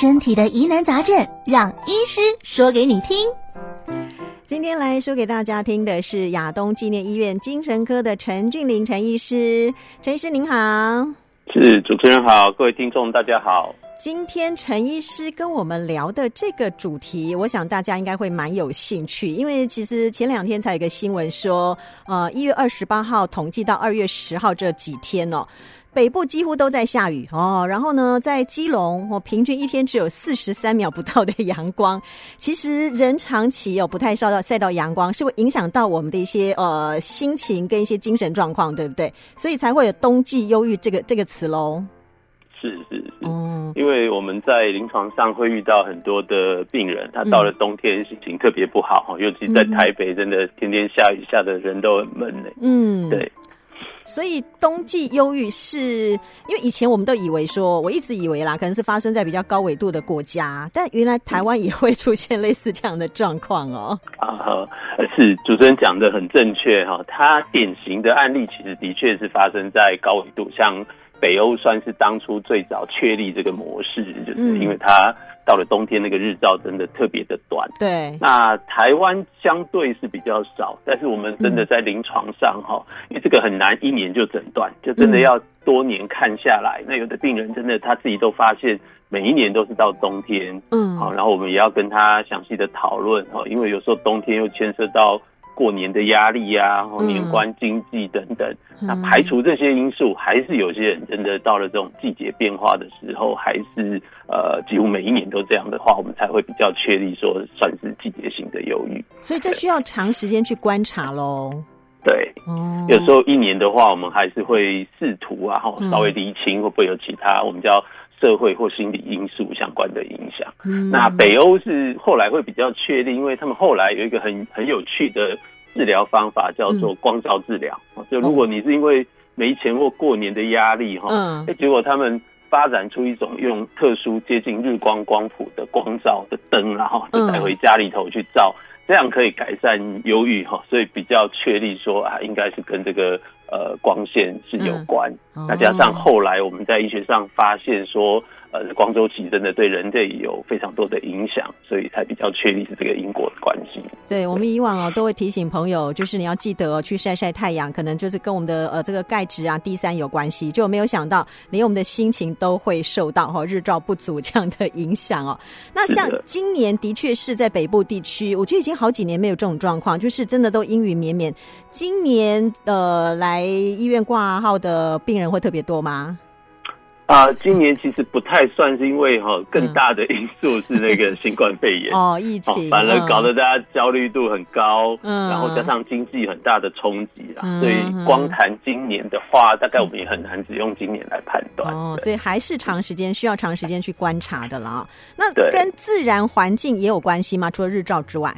身体的疑难杂症，让医师说给你听。今天来说给大家听的是亚东纪念医院精神科的陈俊林陈医师。陈医师您好，是主持人好，各位听众大家好。今天陈医师跟我们聊的这个主题，我想大家应该会蛮有兴趣，因为其实前两天才有一个新闻说，呃，一月二十八号统计到二月十号这几天哦。北部几乎都在下雨哦，然后呢，在基隆，我平均一天只有四十三秒不到的阳光。其实人长期有不太晒到晒到阳光，是会影响到我们的一些呃心情跟一些精神状况，对不对？所以才会有冬季忧郁这个这个词喽。是是是，嗯，因为我们在临床上会遇到很多的病人，他到了冬天心情特别不好，嗯、尤其在台北，真的天天下雨，下的人都很闷呢。嗯，对。所以冬季忧郁是因为以前我们都以为说，我一直以为啦，可能是发生在比较高纬度的国家，但原来台湾也会出现类似这样的状况哦。啊，是主持人讲的很正确哈，它典型的案例其实的确是发生在高纬度，像北欧算是当初最早确立这个模式，就是因为它。到了冬天，那个日照真的特别的短。对，那台湾相对是比较少，但是我们真的在临床上哈，嗯、因为这个很难一年就诊断，就真的要多年看下来。嗯、那有的病人真的他自己都发现，每一年都是到冬天。嗯，好，然后我们也要跟他详细的讨论哈，因为有时候冬天又牵涉到。过年的压力呀、啊，年关经济等等，嗯、那排除这些因素，还是有些人真的到了这种季节变化的时候，还是呃，几乎每一年都这样的话，我们才会比较确立说算是季节性的忧郁。所以这需要长时间去观察喽。对，嗯、有时候一年的话，我们还是会试图啊，稍微厘清会不会有其他我们叫。社会或心理因素相关的影响。嗯，那北欧是后来会比较确定，因为他们后来有一个很很有趣的治疗方法，叫做光照治疗。嗯，就如果你是因为没钱或过年的压力哈，嗯，结果他们发展出一种用特殊接近日光光谱的光照的灯，然后就带回家里头去照。这样可以改善忧郁哈，所以比较确立说啊，应该是跟这个呃光线是有关。嗯、那加上后来我们在医学上发现说。呃，光周期真的对人类有非常多的影响，所以才比较确立是这个因果的关系。对，我们以往哦都会提醒朋友，就是你要记得哦，去晒晒太阳，可能就是跟我们的呃这个钙质啊 D 三有关系，就没有想到连我们的心情都会受到哈日照不足这样的影响哦。那像今年的确是在北部地区，我觉得已经好几年没有这种状况，就是真的都阴雨绵绵。今年呃来医院挂号的病人会特别多吗？啊，今年其实不太算是因为哈，更大的因素是那个 新冠肺炎。哦，疫情，反而搞得大家焦虑度很高，嗯，然后加上经济很大的冲击啦，所以光谈今年的话，大概我们也很难只用今年来判断。哦，所以还是长时间需要长时间去观察的了。那跟自然环境也有关系吗？除了日照之外？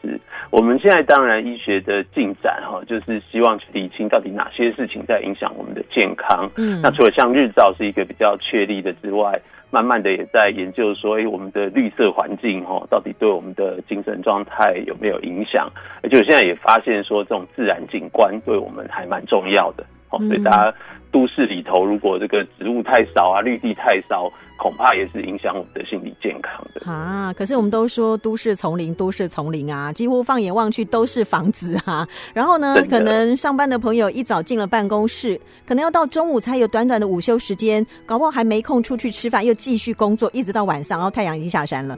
是，我们现在当然医学的进展哈，就是希望去理清到底哪些事情在影响我们的健康。嗯，那除了像日照是一个比较确立的之外，慢慢的也在研究说，哎，我们的绿色环境哈，到底对我们的精神状态有没有影响？而且我现在也发现说，这种自然景观对我们还蛮重要的。哦，所以大家都市里头如果这个植物太少啊，绿地太少，恐怕也是影响我们的心理健康的啊。可是我们都说都市丛林，都市丛林啊，几乎放眼望去都是房子啊。然后呢，可能上班的朋友一早进了办公室，可能要到中午才有短短的午休时间，搞不好还没空出去吃饭，又继续工作，一直到晚上，然后太阳已经下山了。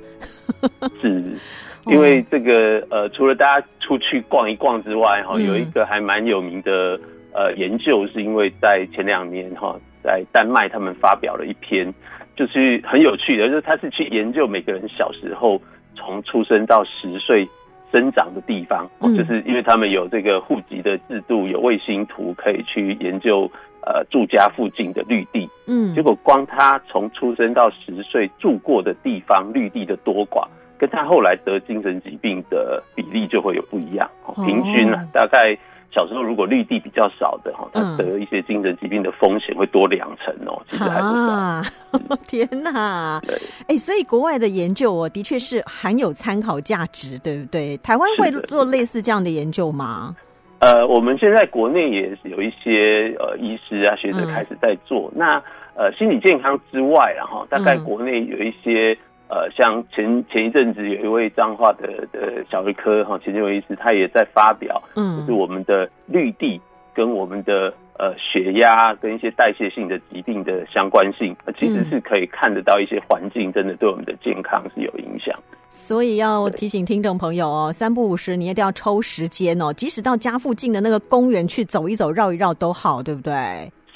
是，因为这个呃，除了大家出去逛一逛之外，哈、嗯，有一个还蛮有名的。呃，研究是因为在前两年哈，在丹麦他们发表了一篇，就是很有趣的，就是他是去研究每个人小时候从出生到十岁生长的地方，就是因为他们有这个户籍的制度，有卫星图可以去研究呃住家附近的绿地，嗯，结果光他从出生到十岁住过的地方绿地的多寡，跟他后来得精神疾病的比例就会有不一样，平均啊大概。小时候如果绿地比较少的哈，他得一些精神疾病的风险会多两成哦，嗯、其实还不少。啊、天哪！对，哎、欸，所以国外的研究哦，的确是很有参考价值，对不对？台湾会做类似这样的研究吗？呃，我们现在国内也有一些呃医师啊学者开始在做。嗯、那呃心理健康之外，然后大概国内有一些。呃，像前前一阵子有一位彰化的的小儿科哈，钱建伟医师，他也在发表，嗯，就是我们的绿地跟我们的呃血压跟一些代谢性的疾病的相关性，其实是可以看得到一些环境真的对我们的健康是有影响。所以要提醒听众朋友哦，三不五时你一定要抽时间哦，即使到家附近的那个公园去走一走、绕一绕都好，对不对？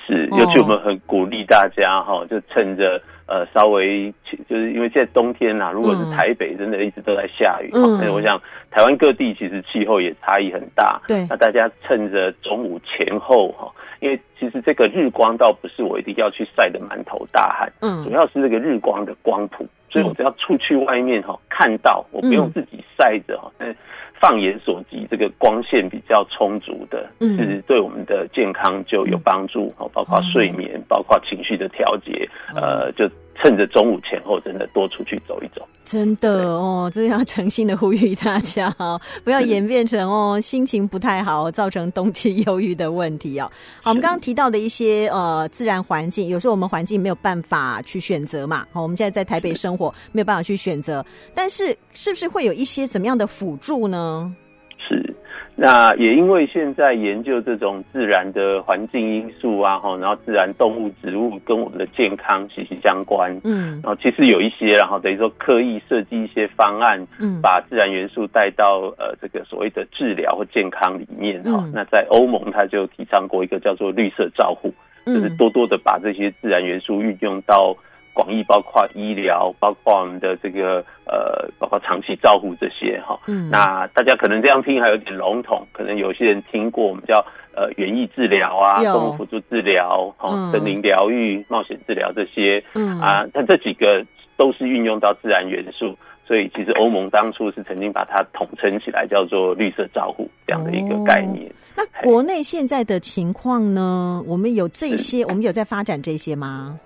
是，尤其我们很鼓励大家哈，就趁着。呃，稍微就是因为现在冬天呐、啊，如果是台北真的一直都在下雨，嗯，所以我想台湾各地其实气候也差异很大。对，那大家趁着中午前后哈，因为其实这个日光倒不是我一定要去晒得满头大汗，嗯，主要是这个日光的光谱，所以我只要出去外面哈，看到我不用自己晒着哈，嗯。放眼所及，这个光线比较充足的，嗯，是对我们的健康就有帮助，哦，包括睡眠，包括情绪的调节，呃，就。趁着中午前后，真的多出去走一走。真的哦，这要诚心的呼吁大家哦，不要演变成哦心情不太好，造成冬季忧郁的问题哦。好，我们刚刚提到的一些呃自然环境，有时候我们环境没有办法去选择嘛。好，我们现在在台北生活，没有办法去选择，但是是不是会有一些怎么样的辅助呢？那也因为现在研究这种自然的环境因素啊，哈，然后自然动物、植物跟我们的健康息息相关，嗯，然后其实有一些，然后等于说刻意设计一些方案，嗯，把自然元素带到呃这个所谓的治疗或健康里面，哈、嗯，那在欧盟他就提倡过一个叫做绿色照护，就是多多的把这些自然元素运用到。广义包括医疗，包括我们的这个呃，包括长期照护这些哈。嗯，那大家可能这样听还有点笼统，可能有些人听过我们叫呃园艺治疗啊，动物辅助治疗，哦，森林疗愈、冒险治疗这些。嗯啊，那这几个都是运用到自然元素，所以其实欧盟当初是曾经把它统称起来叫做绿色照护这样的一个概念。哦，那国内现在的情况呢？我们有这些，我们有在发展这些吗？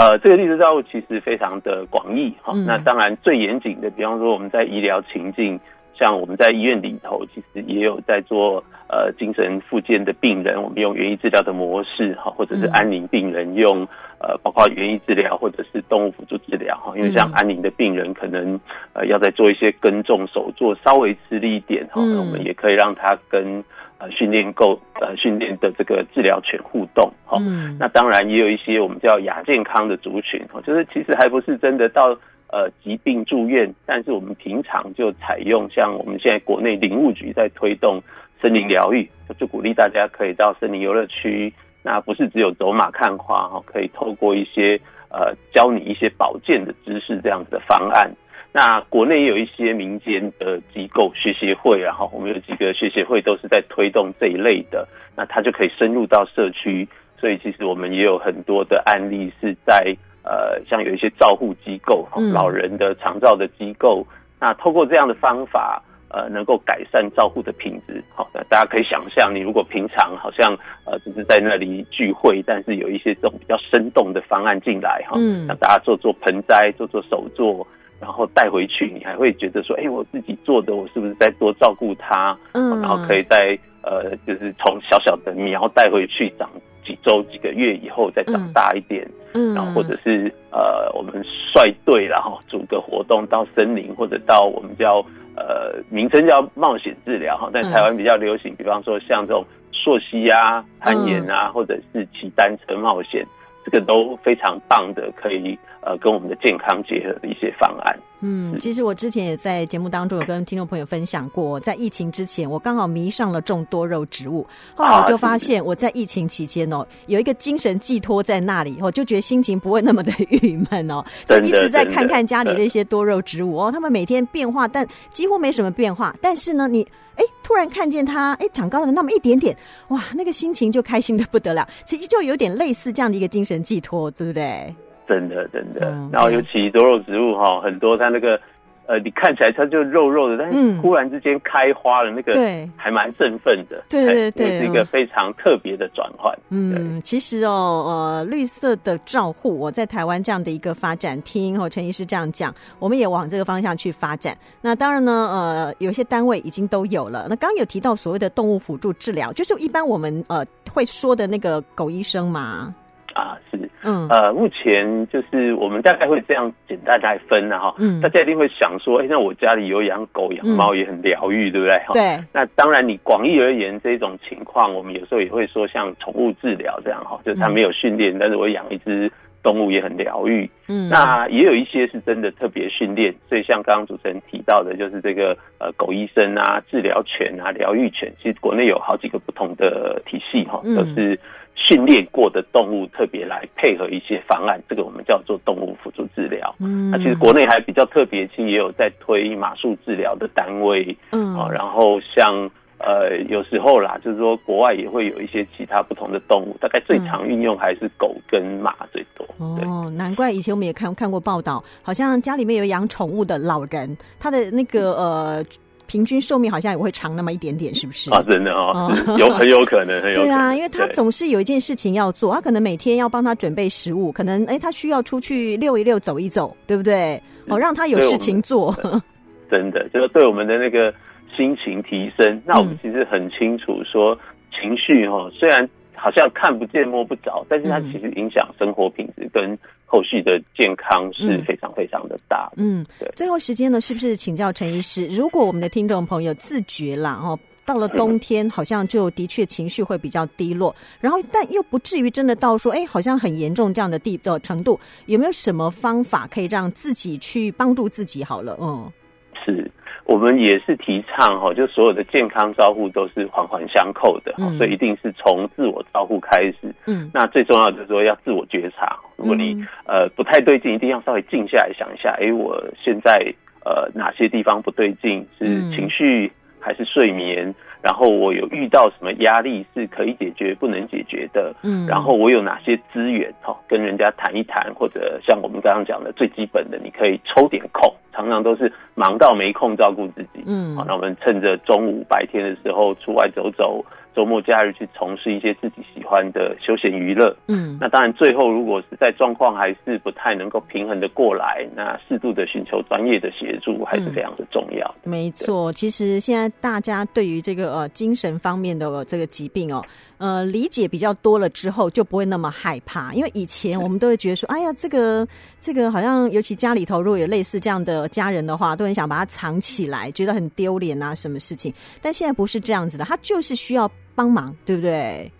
呃，这个绿色照护其实非常的广义哈。那当然最严谨的，比方说我们在医疗情境，像我们在医院里头，其实也有在做呃精神复健的病人，我们用园艺治疗的模式哈，或者是安宁病人用呃包括园艺治疗或者是动物辅助治疗哈。因为像安宁的病人可能呃要在做一些耕种手作，稍微吃力一点哈，我们也可以让他跟。呃，训练够呃，训练的这个治疗犬互动，哈、嗯，那当然也有一些我们叫亚健康的族群，哦，就是其实还不是真的到呃疾病住院，但是我们平常就采用像我们现在国内林务局在推动森林疗愈，就鼓励大家可以到森林游乐区，那不是只有走马看花，哈，可以透过一些呃教你一些保健的知识这样子的方案。那国内也有一些民间的机构学协会，然后我们有几个学协会都是在推动这一类的，那它就可以深入到社区，所以其实我们也有很多的案例是在呃，像有一些照护机构，老人的长照的机构，那透过这样的方法，呃，能够改善照护的品质。好，那大家可以想象，你如果平常好像呃只是在那里聚会，但是有一些这种比较生动的方案进来哈，嗯，让大家做做盆栽，做做手作。然后带回去，你还会觉得说，哎，我自己做的，我是不是再多照顾它？嗯，然后可以在呃，就是从小小的苗带回去，长几周、几个月以后再长大一点。嗯，然后或者是呃，我们率队然后组个活动到森林，或者到我们叫呃，名称叫冒险治疗哈，在台湾比较流行，比方说像这种溯溪啊、攀岩啊，或者是骑单车冒险。这个都非常棒的，可以呃跟我们的健康结合的一些方案。嗯，其实我之前也在节目当中有跟听众朋友分享过，在疫情之前，我刚好迷上了种多肉植物，后来我就发现我在疫情期间哦，有一个精神寄托在那里，我就觉得心情不会那么的郁闷哦，就一直在看看家里的一些多肉植物哦，他们每天变化，但几乎没什么变化，但是呢，你。哎，突然看见它，哎，长高了那么一点点，哇，那个心情就开心的不得了。其实就有点类似这样的一个精神寄托，对不对？真的，真的。嗯、然后尤其多肉植物哈，很多它那个。呃，你看起来它就肉肉的，但是忽然之间开花了，那个对，还蛮振奋的。对对对，是一个非常特别的转换。嗯，其实哦，呃，绿色的照护，我在台湾这样的一个发展，听哦陈医师这样讲，我们也往这个方向去发展。那当然呢，呃，有些单位已经都有了。那刚刚有提到所谓的动物辅助治疗，就是一般我们呃会说的那个狗医生嘛。嗯，呃，目前就是我们大概会这样简单来分的哈。嗯，大家一定会想说，哎、欸，那我家里有养狗养猫也很疗愈，对不对？对。那当然，你广义而言这种情况，我们有时候也会说像宠物治疗这样哈，就是他没有训练，但是我养一只。动物也很疗愈，嗯，那也有一些是真的特别训练，所以像刚刚主持人提到的，就是这个呃狗医生啊、治疗犬啊、疗愈犬，其实国内有好几个不同的体系哈，都是训练过的动物特别来配合一些方案，这个我们叫做动物辅助治疗。嗯，那其实国内还比较特别，其实也有在推马术治疗的单位，嗯，然后像。呃，有时候啦，就是说国外也会有一些其他不同的动物，大概最常运用还是狗跟马最多。哦，难怪以前我们也看看过报道，好像家里面有养宠物的老人，他的那个呃平均寿命好像也会长那么一点点，是不是？啊，真的哦，哦有很有可能，很有可能。对啊，因为他总是有一件事情要做，他可能每天要帮他准备食物，可能哎，他需要出去遛一遛、走一走，对不对？哦，让他有事情做。真的，就是对我们的那个。心情提升，那我们其实很清楚说，情绪哈，虽然好像看不见摸不着，但是它其实影响生活品质跟后续的健康是非常非常的大。嗯，对。最后时间呢，是不是请教陈医师？如果我们的听众朋友自觉啦，哦，到了冬天好像就的确情绪会比较低落，然后但又不至于真的到说，哎，好像很严重这样的地的程度，有没有什么方法可以让自己去帮助自己？好了，嗯，是。我们也是提倡哈，就所有的健康照护都是环环相扣的，嗯、所以一定是从自我照护开始。嗯，那最重要的就是说要自我觉察。如果你呃不太对劲，一定要稍微静下来想一下，哎，我现在呃哪些地方不对劲？是情绪还是睡眠？然后我有遇到什么压力是可以解决不能解决的？嗯，然后我有哪些资源哈，跟人家谈一谈，或者像我们刚刚讲的最基本的，你可以抽点空。常常都是忙到没空照顾自己，嗯，好，那我们趁着中午白天的时候出外走走，周末假日去从事一些自己喜欢的休闲娱乐，嗯，那当然最后如果实在状况还是不太能够平衡的过来，那适度的寻求专业的协助还是非常的重要。嗯，没错，其实现在大家对于这个呃精神方面的这个疾病哦。呃，理解比较多了之后，就不会那么害怕。因为以前我们都会觉得说，哎呀，这个这个好像，尤其家里头如果有类似这样的家人的话，都很想把它藏起来，觉得很丢脸啊，什么事情。但现在不是这样子的，他就是需要帮忙，对不对？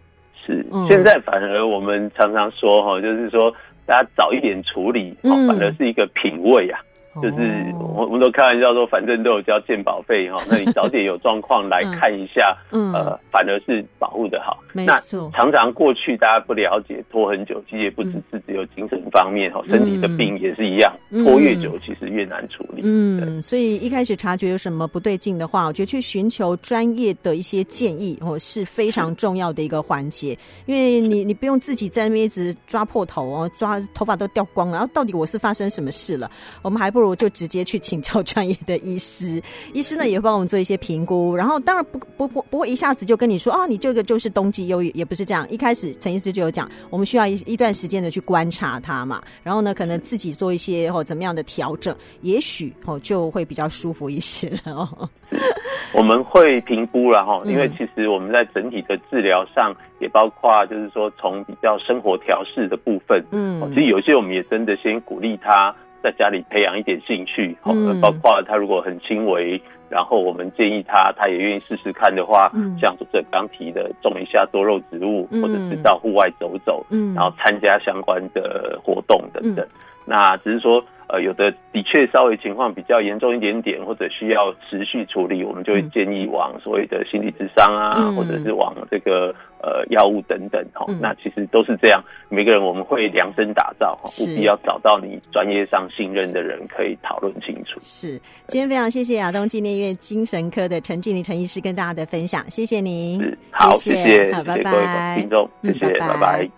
是，现在反而我们常常说哈，就是说大家早一点处理，嗯，反而是一个品味啊。就是我我们都开玩笑说，反正都有交健保费哈，那你早点有状况来看一下，嗯，呃，反而是保护的好。没错。那常常过去大家不了解，拖很久，其实也不只是只有精神方面哈，身体的病也是一样，拖越久其实越难处理。嗯，所以一开始察觉有什么不对劲的话，我觉得去寻求专业的一些建议哦是非常重要的一个环节，因为你你不用自己在那边一直抓破头哦，抓头发都掉光了，然后到底我是发生什么事了？我们还不。不如就直接去请教专业的医师，医师呢也会帮我们做一些评估，然后当然不不不不会一下子就跟你说啊，你这个就是冬季忧郁，也不是这样。一开始陈医师就有讲，我们需要一一段时间的去观察它嘛，然后呢可能自己做一些或怎么样的调整，也许哦就会比较舒服一些了哦。我们会评估了哈，因为其实我们在整体的治疗上也包括就是说从比较生活调试的部分，嗯，其实有些我们也真的先鼓励他。在家里培养一点兴趣，好，包括他如果很轻微，然后我们建议他，他也愿意试试看的话，像这刚提的种一下多肉植物，或者是到户外走走，然后参加相关的活动等等。那只是说。呃，有的的确稍微情况比较严重一点点，或者需要持续处理，我们就会建议往所谓的心理咨商啊，嗯、或者是往这个呃药物等等哈。嗯、那其实都是这样，每个人我们会量身打造哈，务必要找到你专业上信任的人，可以讨论清楚。是，今天非常谢谢亚东纪念医院精神科的陈俊林陈医师跟大家的分享，谢谢您。是，好，谢谢，谢谢，好，拜拜，各位听众，谢谢，拜拜。